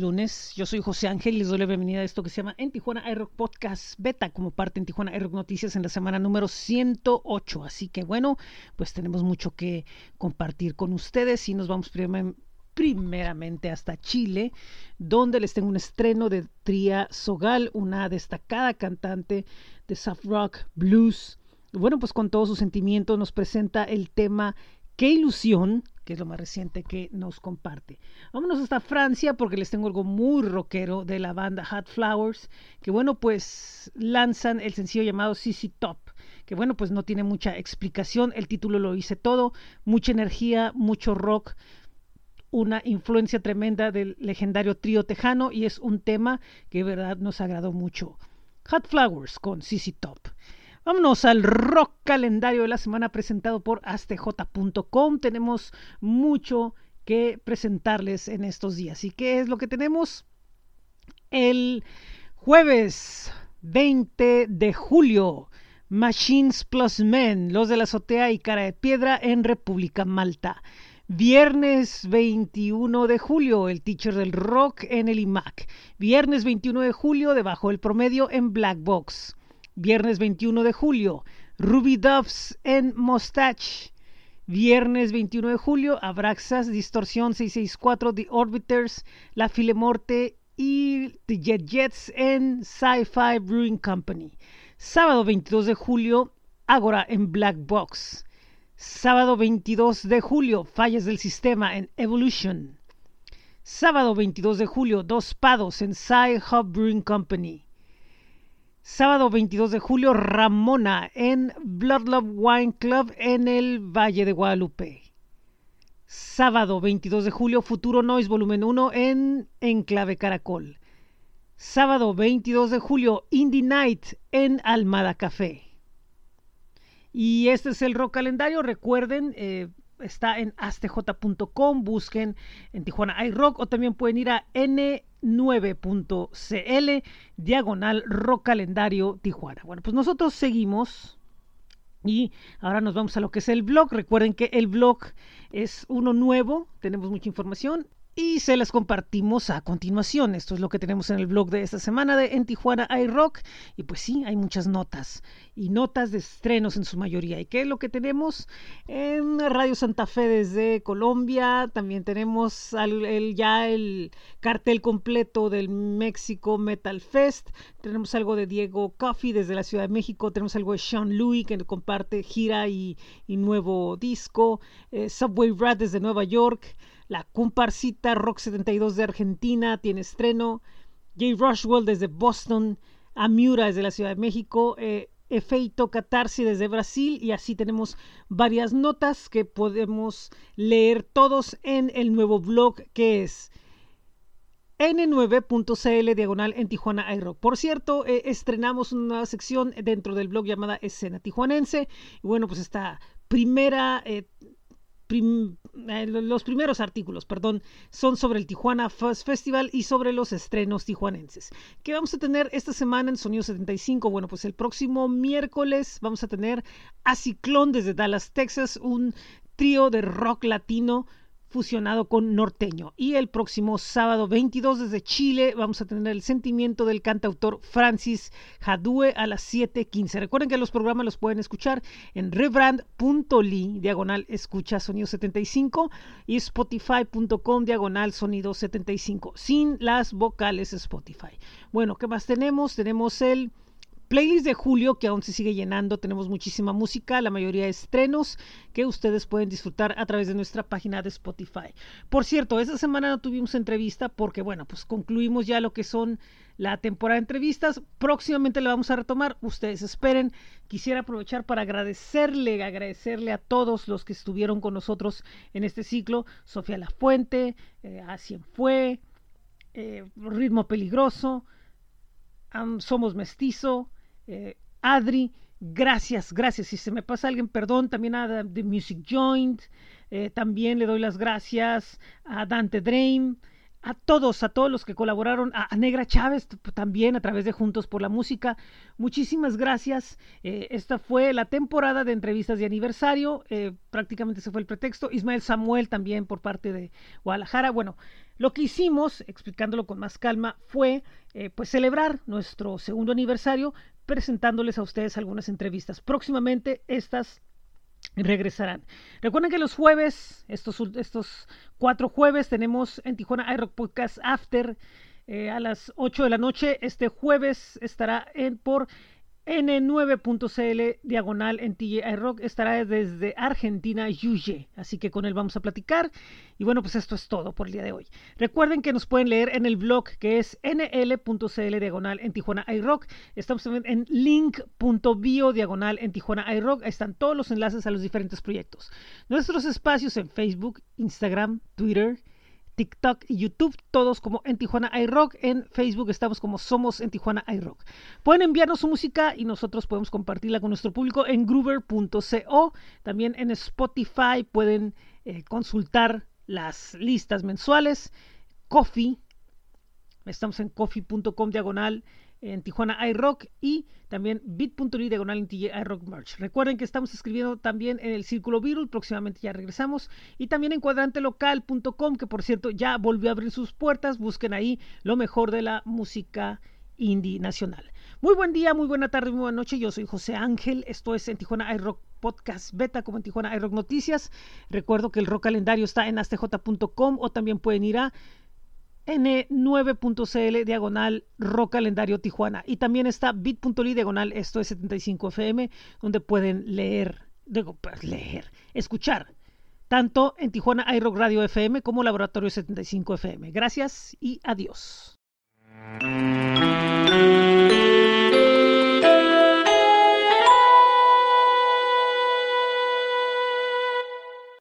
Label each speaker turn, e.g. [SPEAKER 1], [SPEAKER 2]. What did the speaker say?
[SPEAKER 1] lunes. Yo soy José Ángel y les doy la bienvenida a esto que se llama En Tijuana iRock Podcast Beta como parte en Tijuana iRock Noticias en la semana número 108. Así que bueno, pues tenemos mucho que compartir con ustedes y nos vamos primeramente hasta Chile, donde les tengo un estreno de Tria Sogal, una destacada cantante de soft rock, blues. Bueno, pues con todo su sentimiento nos presenta el tema Qué ilusión, que es lo más reciente que nos comparte. Vámonos hasta Francia porque les tengo algo muy rockero de la banda Hot Flowers, que bueno, pues lanzan el sencillo llamado CC Top, que bueno, pues no tiene mucha explicación, el título lo dice todo, mucha energía, mucho rock, una influencia tremenda del legendario trío tejano y es un tema que verdad nos agradó mucho. Hot Flowers con CC Top. Vámonos al rock calendario de la semana presentado por astj.com. Tenemos mucho que presentarles en estos días. ¿Y qué es lo que tenemos? El jueves 20 de julio, Machines Plus Men, los de la azotea y cara de piedra en República Malta. Viernes 21 de julio, el teacher del rock en el IMAC. Viernes 21 de julio, debajo del promedio en Black Box. Viernes 21 de julio, Ruby Doves en Mustache. Viernes 21 de julio, Abraxas, Distorsión 664, The Orbiters, La Filemorte y The Jet Jets en Sci-Fi Brewing Company. Sábado 22 de julio, Agora en Black Box. Sábado 22 de julio, Fallas del Sistema en Evolution. Sábado 22 de julio, Dos Pados en Sci-Hub Brewing Company. Sábado 22 de julio, Ramona en Blood Love Wine Club en el Valle de Guadalupe. Sábado 22 de julio, Futuro Noise Volumen 1 en Enclave Caracol. Sábado 22 de julio, Indie Night en Almada Café. Y este es el rock calendario. Recuerden, eh, está en astj.com. Busquen en Tijuana iRock o también pueden ir a N 9.cl, diagonal rock calendario Tijuana. Bueno, pues nosotros seguimos y ahora nos vamos a lo que es el blog. Recuerden que el blog es uno nuevo, tenemos mucha información y se las compartimos a continuación. Esto es lo que tenemos en el blog de esta semana de En Tijuana iRock. Y pues sí, hay muchas notas y notas de estrenos en su mayoría. ¿Y qué es lo que tenemos en Radio Santa Fe desde Colombia? También tenemos el, ya el cartel completo del México Metal Fest. Tenemos algo de Diego Coffee desde la Ciudad de México. Tenemos algo de Sean Louis que comparte gira y, nuevo disco. Eh, Subway Rat desde Nueva York. La comparsita Rock 72 de Argentina tiene estreno. Jay Rushwell desde Boston. Amiura desde la Ciudad de México. Eh, Efeito Catarsi desde Brasil. Y así tenemos varias notas que podemos leer todos en el nuevo blog que es n9.cl diagonal en Tijuana iRock. Por cierto, eh, estrenamos una nueva sección dentro del blog llamada Escena Tijuanense. Y bueno, pues esta primera eh, eh, los primeros artículos, perdón, son sobre el Tijuana Fuzz Festival y sobre los estrenos tijuanenses. ¿Qué vamos a tener esta semana en Sonido 75? Bueno, pues el próximo miércoles vamos a tener a Ciclón desde Dallas, Texas, un trío de rock latino fusionado con norteño. Y el próximo sábado 22 desde Chile vamos a tener el sentimiento del cantautor Francis Jadue a las 7.15. Recuerden que los programas los pueden escuchar en rebrand.ly, diagonal escucha sonido 75 y spotify.com, diagonal sonido 75, sin las vocales Spotify. Bueno, ¿qué más tenemos? Tenemos el playlist de julio que aún se sigue llenando. Tenemos muchísima música, la mayoría estrenos que ustedes pueden disfrutar a través de nuestra página de Spotify. Por cierto, esta semana no tuvimos entrevista porque, bueno, pues concluimos ya lo que son la temporada de entrevistas. Próximamente la vamos a retomar. Ustedes esperen. Quisiera aprovechar para agradecerle, agradecerle a todos los que estuvieron con nosotros en este ciclo. Sofía Lafuente, eh, a Fue, eh, Ritmo Peligroso, Somos Mestizo, eh, Adri, gracias, gracias. Si se me pasa alguien, perdón, también a The Music Joint, eh, también le doy las gracias a Dante Dream, a todos, a todos los que colaboraron, a, Negra Chávez también a través de Juntos por la Música. Muchísimas gracias. Eh, esta fue la temporada de entrevistas de aniversario. Prácticamente se fue el pretexto. Ismael Samuel también por parte de Guadalajara. Bueno, lo que hicimos, explicándolo con más calma, fue pues celebrar nuestro segundo aniversario presentándoles a ustedes algunas entrevistas. Próximamente estas regresarán. Recuerden que los jueves, estos, estos cuatro jueves, tenemos en Tijuana iRock Podcast After eh, a las 8 de la noche. Este jueves estará en, por N9.cl diagonal en TJ Rock estará desde Argentina, Yuye. Así que con él vamos a platicar. Y bueno, pues esto es todo por el día de hoy. Recuerden que nos pueden leer en el blog que es nl.cl diagonal en Tijuana iRock. Estamos también en link.bio diagonal en Tijuana iRock. Ahí están todos los enlaces a los diferentes proyectos. Nuestros espacios en Facebook, Instagram, Twitter TikTok y YouTube, todos como en Tijuana iRock. En Facebook estamos como Somos en Tijuana iRock. Pueden enviarnos su música y nosotros podemos compartirla con nuestro público en groover.co. También en Spotify pueden eh, consultar las listas mensuales. Coffee, estamos en coffee.com diagonal en Tijuana iRock y también bit.ly diagonal en iRock Merch. Recuerden que estamos escribiendo también en el Círculo Virul, próximamente ya regresamos, y también en cuadrantelocal.com, que por cierto ya volvió a abrir sus puertas, busquen ahí lo mejor de la música indie nacional. Muy buen día, muy buena tarde, muy buena noche. Yo soy José Ángel. Esto es en Tijuana iRock Podcast Beta, como en Tijuana iRock Noticias. Recuerdo que el rock calendario está en astj.com o también pueden ir a N9.cl diagonal rock calendario Tijuana. Y también está bit.ly diagonal esto es 75 FM, donde pueden leer, digo, pues, leer, escuchar, tanto en Tijuana iRock Radio FM como Laboratorio 75 FM. Gracias y adiós.